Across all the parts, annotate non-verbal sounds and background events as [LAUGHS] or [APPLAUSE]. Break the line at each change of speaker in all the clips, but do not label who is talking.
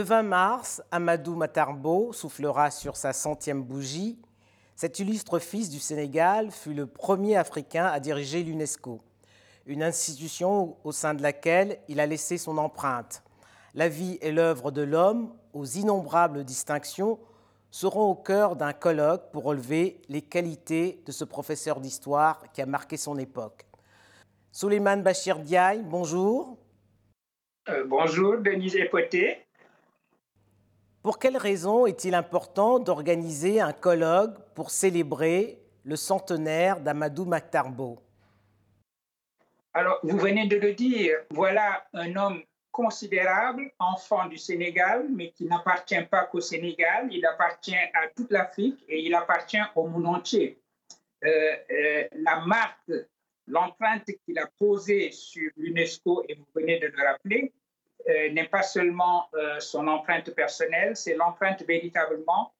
Le 20 mars, Amadou Matarbo soufflera sur sa centième bougie. Cet illustre fils du Sénégal fut le premier Africain à diriger l'UNESCO, une institution au sein de laquelle il a laissé son empreinte. La vie et l'œuvre de l'homme, aux innombrables distinctions, seront au cœur d'un colloque pour relever les qualités de ce professeur d'histoire qui a marqué son époque. Souleymane Bachir Diaye, bonjour.
Euh, bonjour, Denise Epoté.
Pour quelles raisons est-il important d'organiser un colloque pour célébrer le centenaire d'Amadou Maktarbo?
Alors, vous venez de le dire, voilà un homme considérable, enfant du Sénégal, mais qui n'appartient pas qu'au Sénégal, il appartient à toute l'Afrique et il appartient au monde entier. Euh, euh, la marque, l'empreinte qu'il a posée sur l'UNESCO, et vous venez de le rappeler, n'est pas seulement son empreinte personnelle, c'est l'empreinte véritablement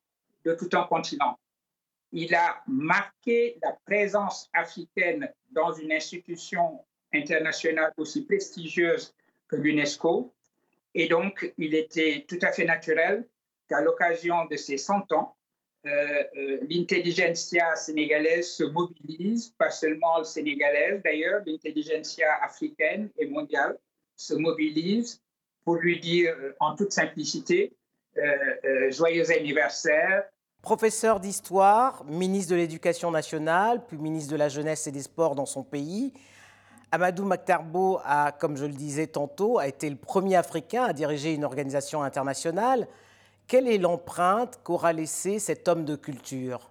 de tout un continent. Il a marqué la présence africaine dans une institution internationale aussi prestigieuse que l'UNESCO. Et donc, il était tout à fait naturel qu'à l'occasion de ces 100 ans, euh, euh, l'intelligentsia sénégalaise se mobilise, pas seulement sénégalaise d'ailleurs, l'intelligentsia africaine et mondiale se mobilise pour lui dire euh, en toute simplicité joyeux anniversaire.
Professeur d'histoire, ministre de l'Éducation nationale, puis ministre de la Jeunesse et des Sports dans son pays, Amadou Maktarbo a, comme je le disais tantôt, a été le premier Africain à diriger une organisation internationale. Quelle est l'empreinte qu'aura laissée cet homme de culture?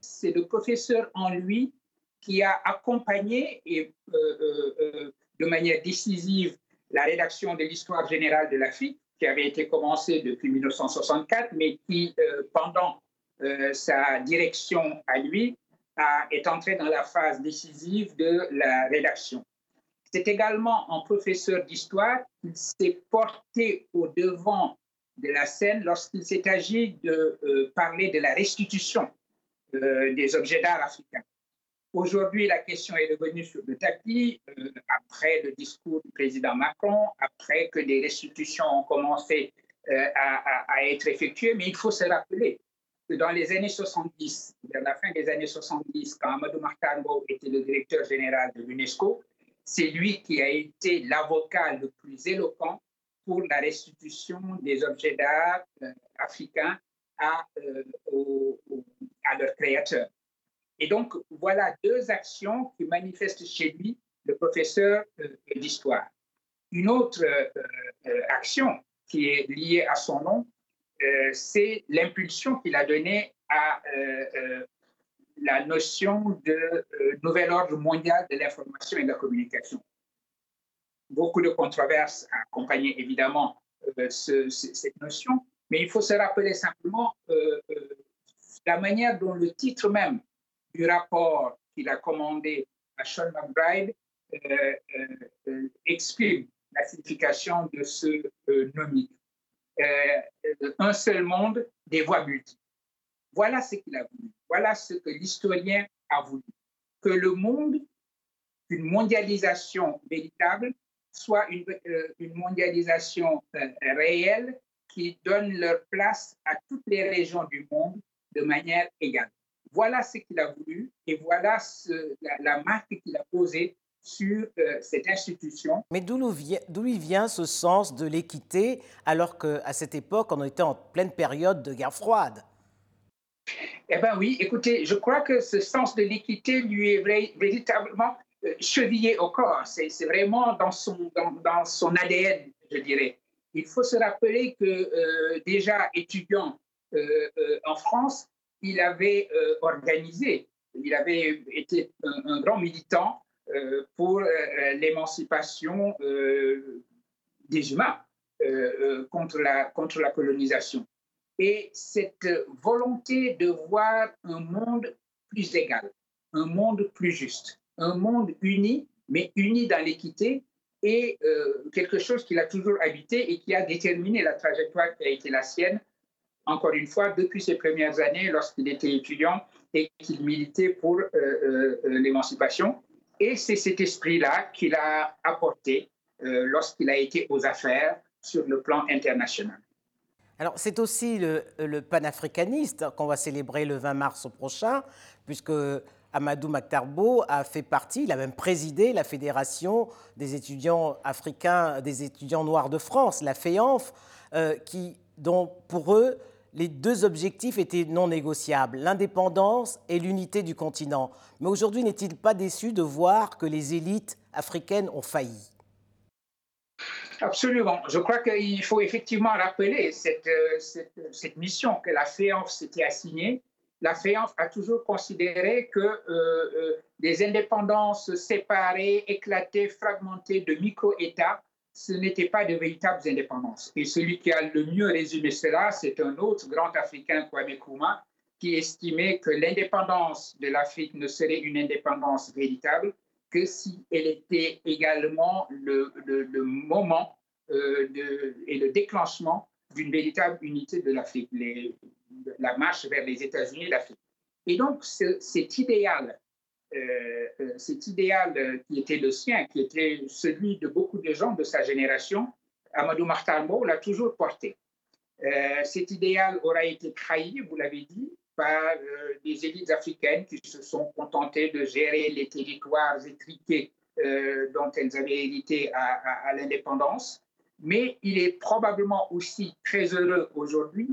C'est le professeur en lui qui a accompagné et, euh, euh, euh, de manière décisive la rédaction de l'histoire générale de l'Afrique, qui avait été commencée depuis 1964, mais qui, pendant sa direction à lui, est entré dans la phase décisive de la rédaction. C'est également un professeur d'histoire qui s'est porté au devant de la scène lorsqu'il s'est agi de euh, parler de la restitution euh, des objets d'art africains. Aujourd'hui, la question est revenue sur le tapis euh, après le discours du président Macron, après que des restitutions ont commencé à, à, être effectuées. Mais il faut se rappeler que dans les années 70, vers la fin des années 70, quand Amadou Martambo était le directeur général de l'UNESCO, c'est lui qui a été l'avocat le plus éloquent pour la restitution des objets d'art euh, africains euh, à leurs créateurs. Et donc, voilà deux actions qui manifestent chez lui le professeur euh, d'histoire. Une autre action qui est liée à son nom, c'est l'impulsion qu'il a donnée à la notion de euh, nouvel ordre mondial de l'information et de la communication. Beaucoup de controverses accompagnaient évidemment euh, cette notion, mais il faut se rappeler simplement euh, la manière dont le titre même du rapport qu'il a commandé à Sean McBride exprime la signification de ce nom. un seul monde, des voix multiples. Voilà ce qu'il a voulu. Voilà ce que l'historien a voulu. Que le monde, une mondialisation véritable, soit une, euh, mondialisation euh, réelle qui donne leur place à toutes les régions du monde de manière égale. Voilà ce qu'il a voulu et voilà la, marque qu'il a posée sur euh, cette institution.
Mais d'où lui vient ce sens de l'équité alors qu'à cette époque, on était en pleine période de guerre froide?
Eh bien oui, écoutez, je crois que ce sens de l'équité lui est véritablement euh, chevillé au corps. C'est vraiment dans son, dans, son ADN, je dirais. Il faut se rappeler que euh, déjà étudiant euh, en France, il avait organisé, il avait été un, grand militant pour l'émancipation des humains contre, la, contre la colonisation. Et cette volonté de voir un monde plus égal, un monde plus juste, un monde uni, mais uni dans l'équité, est euh, quelque chose qu'il a toujours habité et qui a déterminé la trajectoire qui a été la sienne, encore une fois, depuis ses premières années lorsqu'il était étudiant et qu'il militait pour euh, euh, l'émancipation. Et c'est cet esprit-là qu'il a apporté lorsqu'il a été aux affaires sur le plan international.
Alors c'est aussi le, le panafricaniste qu'on va célébrer le 20 mars prochain, puisque Amadou Maktarbo a fait partie, il a même présidé la Fédération des étudiants africains, des étudiants noirs de France, la FEANF, euh, qui, dont pour eux, les deux objectifs étaient non négociables, l'indépendance et l'unité du continent. Mais aujourd'hui, n'est-il pas déçu de voir que les élites africaines ont failli?
Absolument. Je crois qu'il faut effectivement rappeler cette, euh, cette mission que la FEANF s'était assignée la FEANF a toujours considéré que euh, euh, des indépendances séparées, éclatées, fragmentées de micro-États, ce n'était pas de véritables indépendances. Et celui qui a le mieux résumé cela, c'est un autre grand Africain, Kwame Nkrumah, qui estimait que l'indépendance de l'Afrique ne serait une indépendance véritable que si elle était également le, moment euh, et le déclenchement d'une véritable unité de l'Afrique la marche vers les États-Unis et l'Afrique. Et donc, cet idéal, cet idéal euh, qui était le sien, qui était celui de beaucoup de gens de sa génération, Amadou Mahtarmo l'a toujours porté. cet idéal aura été trahi, vous l'avez dit, par des élites africaines qui se sont contentées de gérer les territoires étriqués dont elles avaient hérité à, à l'indépendance. Mais il est probablement aussi très heureux aujourd'hui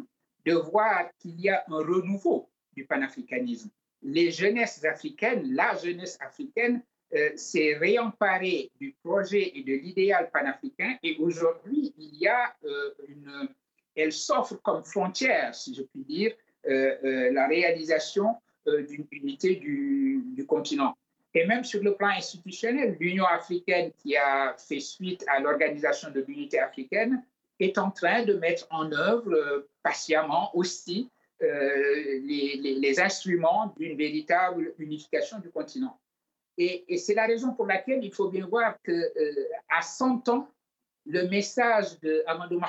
de voir qu'il y a un renouveau du panafricanisme. Les jeunesses africaines, la jeunesse africaine euh, s'est réemparée du projet et de l'idéal panafricain et aujourd'hui, il y a euh, elle s'offre comme frontière, si je puis dire, euh, la réalisation d'une unité du, continent. Et même sur le plan institutionnel, l'Union africaine qui a fait suite à l'organisation de l'unité africaine est en train de mettre en œuvre patiemment aussi euh, les, instruments d'une véritable unification du continent. Et, c'est la raison pour laquelle il faut bien voir que euh, à 100 ans, le message de Amadou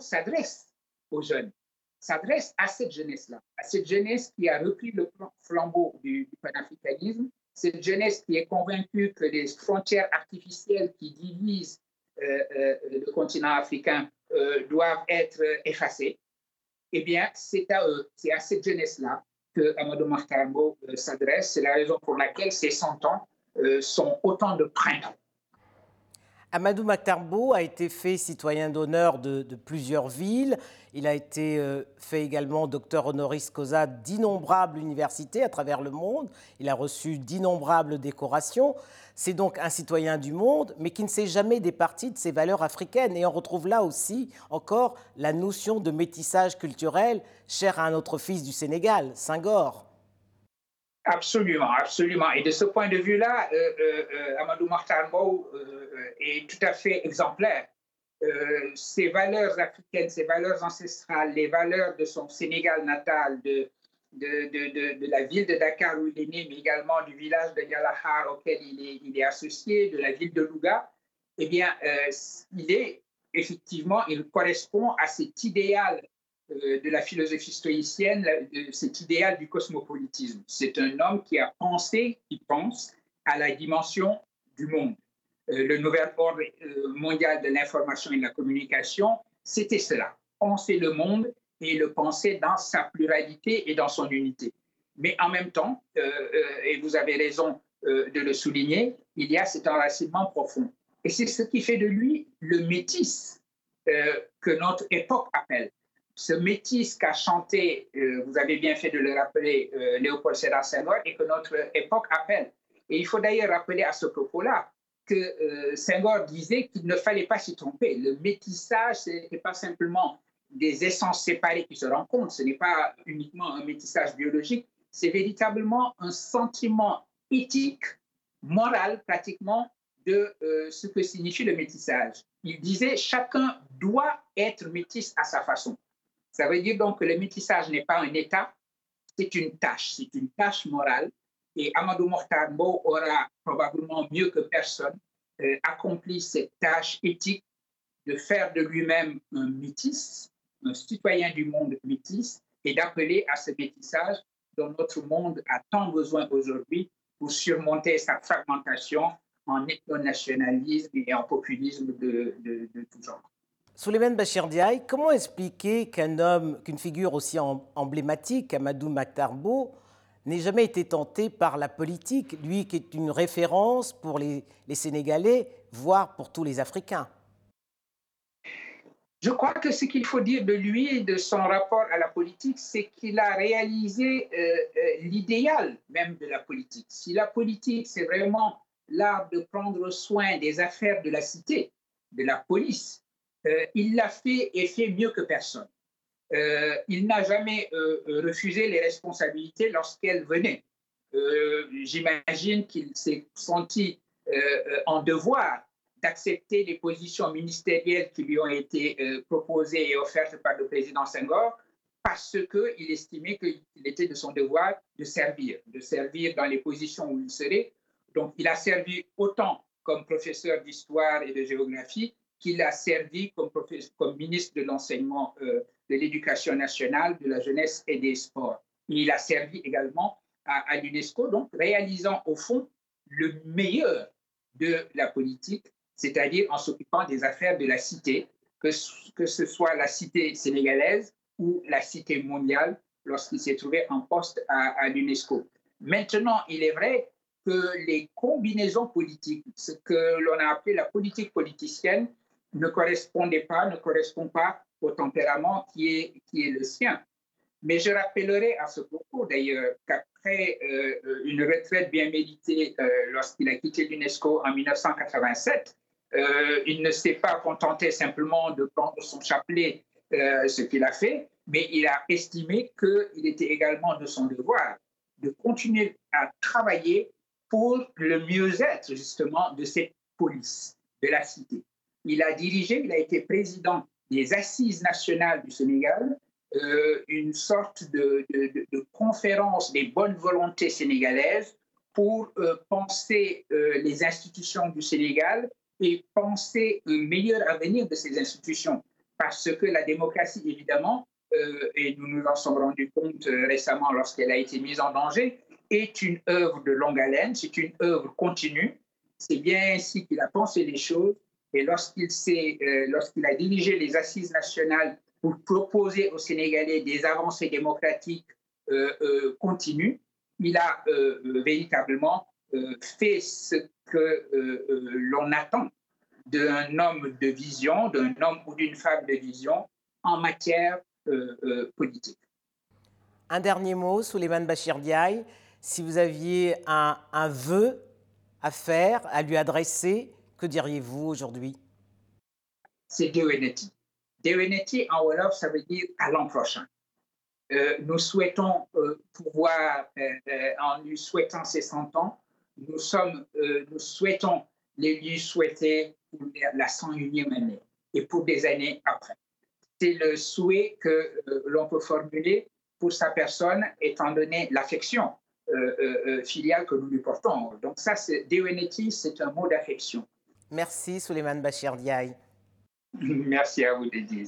s'adresse aux jeunes, s'adresse à cette jeunesse-là, à cette jeunesse qui a repris le flambeau du, du panafricanisme, cette jeunesse qui est convaincue que les frontières artificielles qui divisent le continent africain euh, doivent être effacés, eh bien, c'est à eux, c'est à cette jeunesse-là que Amadou Mahtarbo euh, s'adresse. C'est la raison pour laquelle ces 100 ans euh, sont autant de printemps.
Amadou Maktarbo a été fait citoyen d'honneur de, plusieurs villes. Il a été euh, fait également docteur honoris causa d'innombrables universités à travers le monde. Il a reçu d'innombrables décorations. C'est donc un citoyen du monde, mais qui ne s'est jamais départi de ses valeurs africaines. Et on retrouve là aussi encore la notion de métissage culturel chère à un autre fils du Sénégal, Senghor.
Absolument, absolument. Et de ce point de vue-là, euh, euh, euh Amadou Mahtarbo euh, est tout à fait exemplaire. ses valeurs africaines, ses valeurs ancestrales, les valeurs de son Sénégal natal, de, la ville de Dakar où il est né, mais également du village de Galahar auquel il est, associé, de la ville de Louga, eh bien, il est effectivement, il correspond à cet idéal de la philosophie stoïcienne, cet idéal du cosmopolitisme. C'est un homme qui a pensé, qui pense à la dimension du monde. Euh, le nouvel ordre euh, mondial de l'information et de la communication, c'était cela, penser le monde et le penser dans sa pluralité et dans son unité. Mais en même temps, et vous avez raison de le souligner, il y a cet enracinement profond. Et c'est ce qui fait de lui le métis que notre époque appelle ce métis qu'a chanté, euh, vous avez bien fait de le rappeler, euh, Léopold Sédar Senghor, et que notre époque appelle. Et il faut d'ailleurs rappeler à ce propos-là que euh, Senghor disait qu'il ne fallait pas s'y tromper. Le métissage, ce n'est pas simplement des essences séparées qui se rencontrent, ce n'est pas uniquement un métissage biologique, c'est véritablement un sentiment éthique, moral pratiquement, de ce que signifie le métissage. Il disait chacun doit être métis à sa façon. Ça veut dire donc que le métissage n'est pas un état, c'est une tâche, c'est une tâche morale. Et Amadou Mokhtarbo aura probablement mieux que personne euh, accompli cette tâche éthique de faire de lui-même un métis, un citoyen du monde métis, et d'appeler à ce métissage dont notre monde a tant besoin aujourd'hui pour surmonter sa fragmentation en ethno-nationalisme et en populisme de tout genre.
Souleymane Bachir Diaye, comment expliquer qu'un homme, qu'une figure aussi emblématique, Amadou Matarbo, n'ait jamais été tenté par la politique, lui qui est une référence pour les, Sénégalais, voire pour tous les Africains?
Je crois que ce qu'il faut dire de lui et de son rapport à la politique, c'est qu'il a réalisé euh, euh, l'idéal même de la politique. Si la politique, c'est vraiment l'art de prendre soin des affaires de la cité, de la police, euh, il l'a fait et fait mieux que personne. Euh, il n'a jamais euh, refusé les responsabilités lorsqu'elles venaient. J'imagine qu'il s'est senti en devoir d'accepter les positions ministérielles qui lui ont été proposées et offertes par le président Senghor parce qu'il estimait qu'il était de son devoir de servir, de servir dans les positions où il serait. Donc, il a servi autant comme professeur d'histoire et de géographie qu'il a servi comme, ministre de l'enseignement euh, de l'éducation nationale, de la jeunesse et des sports. Il a servi également à, l'UNESCO, donc réalisant au fond le meilleur de la politique, c'est-à-dire en s'occupant des affaires de la cité, que, ce soit la cité sénégalaise ou la cité mondiale lorsqu'il s'est trouvé en poste à l'UNESCO. Maintenant, il est vrai que les combinaisons politiques, ce que l'on a appelé la politique politicienne, ne correspondait pas, ne correspond pas au tempérament qui est, qui est le sien. Mais je rappellerai à ce propos d'ailleurs qu'après euh, une retraite bien méritée euh, lorsqu'il a quitté l'UNESCO en 1987, euh, il ne s'est pas contenté simplement de prendre son chapelet, ce qu'il a fait, mais il a estimé qu'il était également de son devoir de continuer à travailler pour le mieux-être justement de cette police, de la cité. Il a dirigé, il a été président des Assises nationales du Sénégal, euh, une sorte de, conférence des bonnes volontés sénégalaises pour euh, penser euh, les institutions du Sénégal et penser un meilleur avenir de ces institutions. Parce que la démocratie, évidemment, et nous nous en sommes rendus compte récemment lorsqu'elle a été mise en danger, est une œuvre de longue haleine, c'est une œuvre continue. C'est bien ainsi qu'il a pensé les choses et lorsqu'il euh, lorsqu'il a dirigé les assises nationales pour proposer aux Sénégalais des avancées démocratiques euh, euh, continues, il a véritablement fait ce que l'on attend d'un homme de vision, d'un homme ou d'une femme de vision en matière politique.
Un dernier mot, Souleymane Bachir Diaye. Si vous aviez un vœu à faire, à lui adresser, diriez-vous aujourd'hui?
C'est Deweneti. Deweneti en Wolof, ça veut dire à l'an prochain. Euh, nous souhaitons euh, pouvoir, euh, en lui souhaitant ses 100 ans, nous, sommes, nous souhaitons les lui souhaiter pour la 101e année et pour des années après. C'est le souhait que l'on peut formuler pour sa personne, étant donné l'affection filiale que nous lui portons. Donc ça, c'est c'est un mot d'affection.
Merci Souleymane Bachir Diaye. [LAUGHS]
Merci à vous, Dédise.